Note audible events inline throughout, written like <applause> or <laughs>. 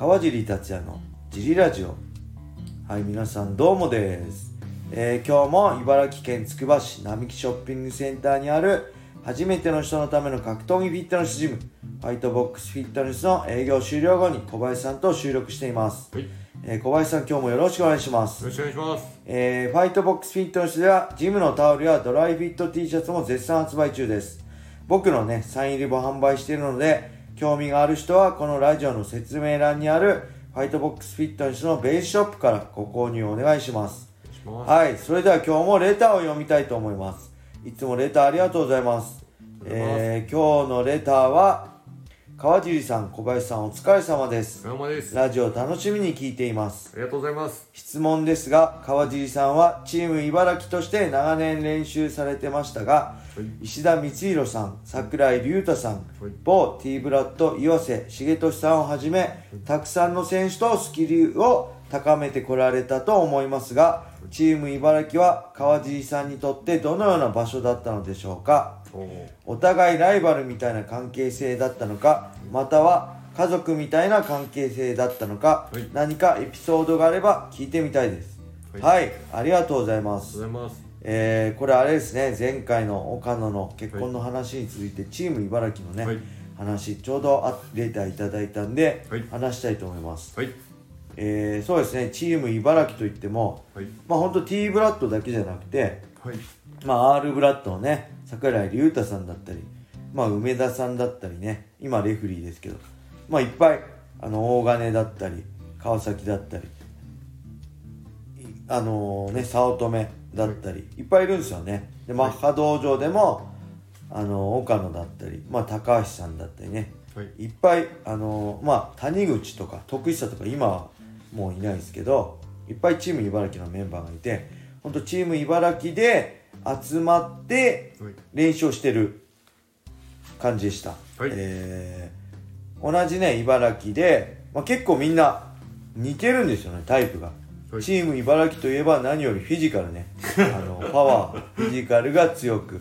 川尻達也のジリラジオ。はい皆さんどうもです、えー今日も茨城県つくば市並木ショッピングセンターにある初めての人のための格闘技フィットネスジムファイトボックスフィットネスの営業終了後に小林さんと収録しています、はい、よえー小林さん今日もよろしくお願いします。ろしくお願いします。えーファイトボックスフィットネスではジムのタオルやドライフィット T シャツも絶賛発売中です。僕のねサイン入りも販売しているので興味がある人はこのラジオの説明欄にあるファイトボックスフィットネスのベースショップからご購入お願いします。お願いします。はい。それでは今日もレターを読みたいと思います。いつもレターありがとうございます。ありがとうございます。えー今日のレターは川尻さん小林さんお疲れ様です。お疲れ様です。ラジオ楽しみに聞いています。ありがとうございます。質問ですが川尻さんはチーム茨城として長年練習されてましたがはい、石田光弘さん櫻井隆太さんはい。某 T ブラッド岩瀬重俊さんをはじめたくさんの選手とスキルを高めてこられたと思いますがチーム茨城は川尻さんにとってどのような場所だったのでしょうか？お互いライバルみたいな関係性だったのかまたは家族みたいな関係性だったのか、はい。何かエピソードがあれば聞いてみたいです。は、はい。いありがとうございまありがとすうございます。えー、これあれですね。前回の岡野の結婚の話に続いて、チーム茨城のね、はい。話ちょうどあレーターいただいたんで、はい。話したいと思います、はい、えー、そうですね。チーム茨城といってもはい、まあ本当 T ブラッドだけじゃなくてはい、まあ、R ブラッドのね櫻井隆太さんだったり、まあ、梅田さんだったりね今レフリーですけど、まあ、いっぱいあの大金だったり川崎だったりいあのね早乙女だったり、い、っぱいいるんですよね。でマッハ道場でもあの岡野だったり、まあ、高橋さんだったりね。はい、いっぱいあのまあ谷口とか徳久とか今はもういないですけどいっぱいチーム茨城のメンバーがいて本当チーム茨城で集まってはい、練習をしてる感じでした、はい。えー同じね茨城で、まあ、結構みんな似てるんですよねタイプが、はい。チーム茨城といえば何よりフィジカルね。<laughs> あのパワーフィジカルが強く。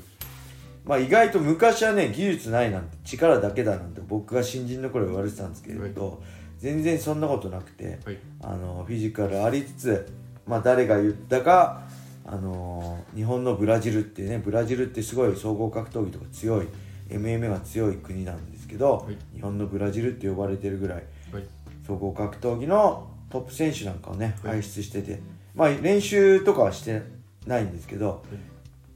まあ意外と昔はね技術ないなんて力だけだなんて僕が新人の頃言われてたんですけれど、全然そんなことなくて、はい、あのフィジカルありつつ、まあ、誰が言ったか、あの日本のブラジルってねブラジルってすごい総合格闘技とか強い MMA が強い国なんですけど、はい。日本のブラジルって呼ばれてるぐらいはい、総合格闘技のトップ選手なんかをねはい。輩出してて、まあ練習とかはしてないんですけど、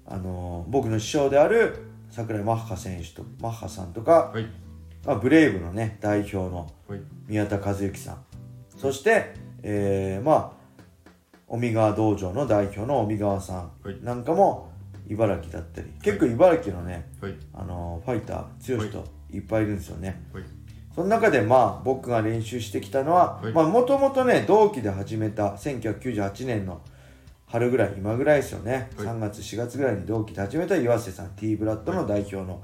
あの僕の師匠である櫻井マッハ選手とマッハさんとか、はい、まあ、ブレイブのね代表のはい、宮田和幸さん。そして、えーまあ尾身川道場の代表の尾身川さはい。んなんかも茨城だったり。結構茨城のね、はい、あのファイター強い人い。っぱいいるんですよね、はい、その中でまあ僕が練習してきたのはもともとね同期で始めた1998年の春ぐらい今ぐらいですよね、はい。3月4月ぐらいに同期で始めた岩瀬さん T ブラッドの代表の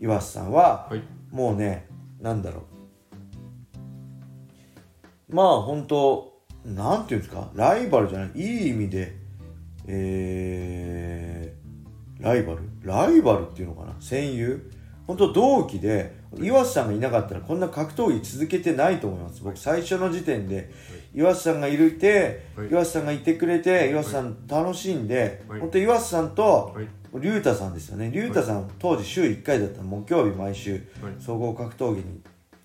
岩瀬さんは、はい、もうねなんだろう。まあ本当なんていうんですか？ライバルじゃない。いい意味でえー、ライバル？ライバルっていうのかな？戦友？本当同期で岩瀬さんがいなかったらこんな格闘技続けてないと思います。僕最初の時点で岩瀬さんがいるて、はい。岩瀬さんがいてくれて岩瀬さん楽しんで、はい。本当岩瀬さんと、はい、龍太さんですよね。龍太さん、当時週1回だったの。木曜日毎週はい、総合格闘技に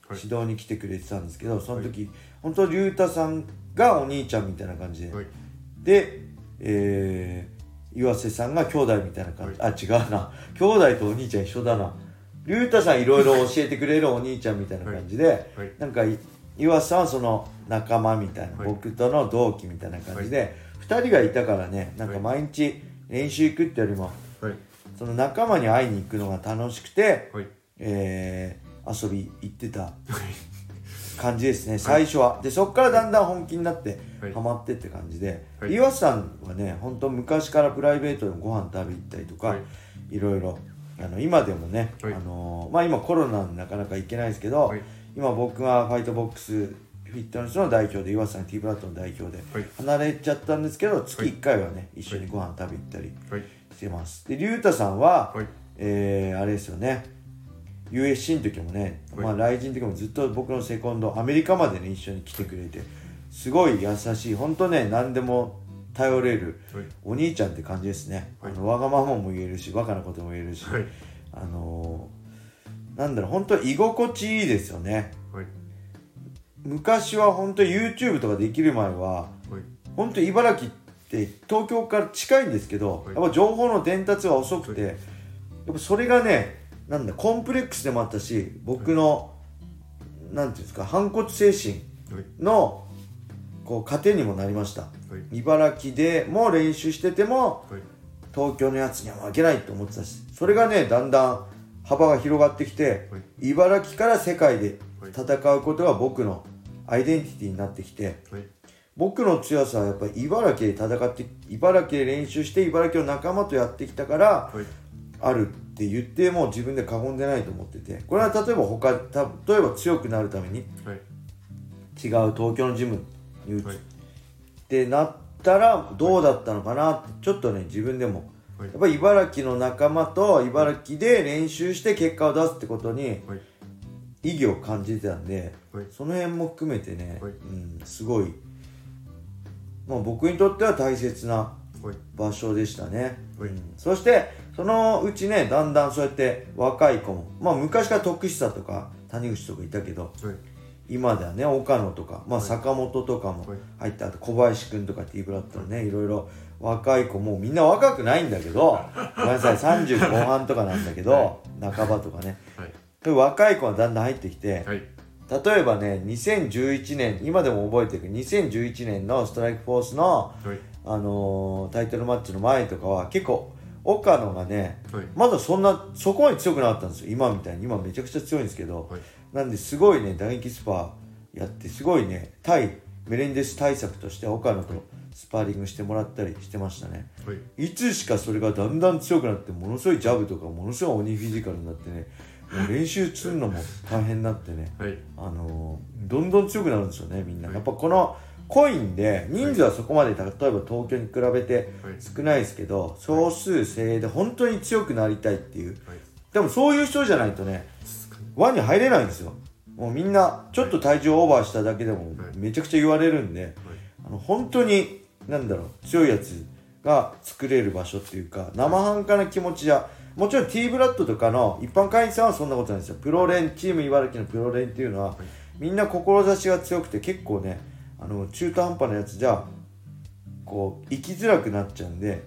はい。指導に来てくれてたんですけどその時、本当龍太さんがお兄ちゃんみたいな感じで、はい、で、えー、岩瀬さんが兄弟みたいな感じ、あ違うな。兄弟とお兄ちゃん一緒だな。龍太さんいろいろ教えてくれるお兄ちゃんみたいな感じで、はい、なんかい岩瀬さんはその仲間みたいな、はい。僕との同期みたいな感じで、2人がいたからねなんか毎日練習行くってよりもはい、その仲間に会いに行くのが楽しくて、はい、えー遊び行ってた感じですね。最初は。でそこからだんだん本気になってはい。ハマってって感じで、はい。岩瀬さんはね本当昔からプライベートでもご飯食べ行ったりとか、はい。い、ろいろあの今でもね、はい。あのーまあ今コロナでなかなか行けないですけど、はい。今僕がファイトボックスフィットネスの代表で岩瀬さん T ブラッドの代表ではい。離れちゃったんですけど月はい。1回はね一緒にご飯食べ行ったりはい、してます。で龍太さんは、はい、えーあれですよね USC の時もね、はい。まあ、来人の時もずっと僕のセコンドアメリカまでね一緒に来てくれてすごい優しい本当ね何でも頼れるはい。お兄ちゃんって感じですね、はい。あのわがままも言えるしバカなことも言えるし、はい。あのーなんだろう本当居心地いいですよね。はい。昔は本当 YouTube とかできる前ははい。本当茨城って東京から近いんですけど、はい。やっぱ情報の伝達は遅くて、やっぱそれがねなんだコンプレックスでもあったし僕の、なんていうんですか反骨精神はい。のこう糧にもなりました。はい。茨城でも練習しててもはい。東京のやつには負けないと思ってたしそれがねだんだん幅が広がってきて、はい。茨城から世界ではい。戦うことが僕のアイデンティティになってきてはい。僕の強さはやっぱり茨城で戦って茨城で練習して茨城の仲間とやってきたからはい。あるって言っても自分で過言でないと思っててこれは例えば他た例えば強くなるためにはい。違う東京のジムに移っはい。てなったらどうだったのかな？ってちょっとね自分でも。はい。やっぱり茨城の仲間と茨城で練習して結果を出すってことにはい。意義を感じてたんではい。その辺も含めてね、はい。うん、すごい、まあ、僕にとっては大切なはい。場所でしたね、はい。うん。そしてそのうちねだんだんそうやって若い子もまあ昔から徳久とか谷口とかいたけどはい。今ではね岡野とか、まあ、はい。坂本とかもはい。入ってあと小林君とか T ブラッドのねい。ろいろ若い子もうみんな若くないんだけどごめんなさい30後半とかなんだけど、は半ばとかね。はい。で若い子がだんだん入ってきて、はい。例えばね2011年今でも覚えてるけど2011年のストライクフォースの、はい。あのータイトルマッチの前とかは結構岡野がねはい。まだそんなそこまで強くなかったんですよ。今みたいに。今めちゃくちゃ強いんですけど、はい。なんですごいね打撃スパーやってすごいね対メレンデス対策として岡野とスパーリングしてもらったりしてましたね。はい。いつしかそれがだんだん強くなってものすごいジャブとかものすごい鬼フィジカルになってねもう練習するのも大変になってね。はい。あのーどんどん強くなるんですよねみんな。やっぱこのコインで人数はそこまで例えば東京に比べてはい。少ないですけど少数精鋭で本当に強くなりたいっていう。はい。でもそういう人じゃないとね輪に入れないんですよ。もうみんなちょっと体重オーバーしただけでもはい。めちゃくちゃ言われるんであの本当になんだろう強いやつが作れる場所っていうか生半可な気持ちじゃもちろん T ブラッドとかの一般会員さんはそんなことないんですよ。プロ連チーム茨城のプロ連っていうのは、みんな志が強くて結構ねあの中途半端なやつじゃこう生きづらくなっちゃうんで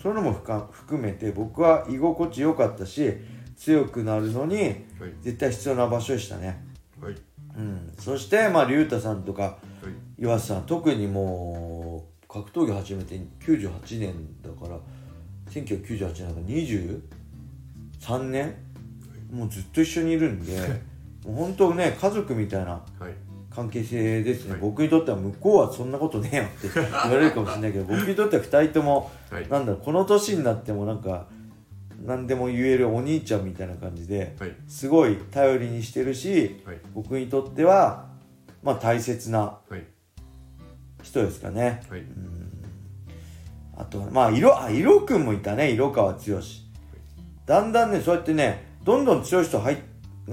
そういうのも含めて僕は居心地良かったし強くなるのにはい。絶対必要な場所でしたね、はい。うん、そしてまあ龍太さんとかはい。岩瀬さん特にもう格闘技始めて98年だから1998年だから23年もうずっと一緒にいるんで <laughs> もう本当ね家族みたいなはい関係性ですね、はい。僕にとっては向こうはそんなことねえよって言われるかもしれないけど僕にとっては2人ともはい。なんだろうこの年になってもなんか何でも言えるお兄ちゃんみたいな感じではい。すごい頼りにしてるしはい。僕にとってはまあ大切なはい。人ですかね。はい。あとはまあ色あ色くんもいたね。色川剛。だんだんねそうやってねどんどん強い人が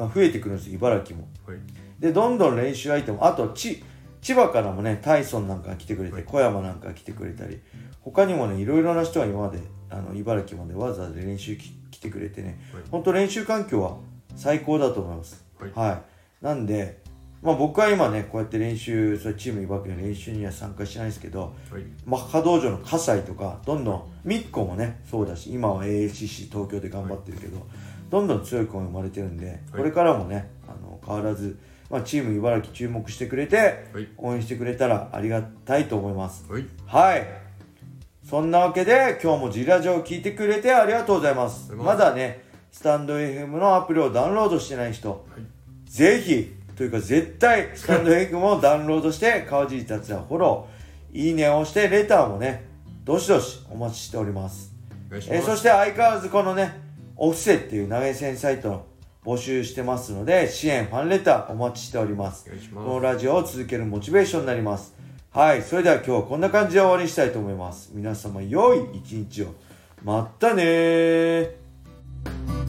増えてくるんですよ茨城も。はいでどんどん練習相手もあとち千葉からもねタイソンなんかが来てくれて、はい。小山なんかが来てくれたり他にもねいろいろな人が今まであの茨城までわざわざ練習き来てくれてね、はい。本当練習環境は最高だと思います。はい。なんでまあ僕は今ねこうやって練習それチーム茨城の練習には参加してないですけどはい。マッハ道場の葛西とかどんどんミッコもねそうだし今は AACC 東京で頑張ってるけど、どんどん強い子が生まれてるんで、これからもねあの変わらず、まあ、チーム茨城注目してくれてはい。応援してくれたらありがたいと思います。はい。はい。そんなわけで今日もジラジオを聞いてくれてありがとうございます。まだねスタンド FM のアプリをダウンロードしてない人はい。ぜひというか絶対スタンド FM をダウンロードして <laughs> 川尻達也フォローいいねを押してレターもねどしどしお待ちしております。えーそして相変わらずこのねオフセっていう投げ銭サイトを募集してますので支援ファンレターお待ちしております。このラジオを続けるモチベーションになります。はいそれでは今日はこんな感じで終わりにしたいと思います。皆様良い一日を。またねー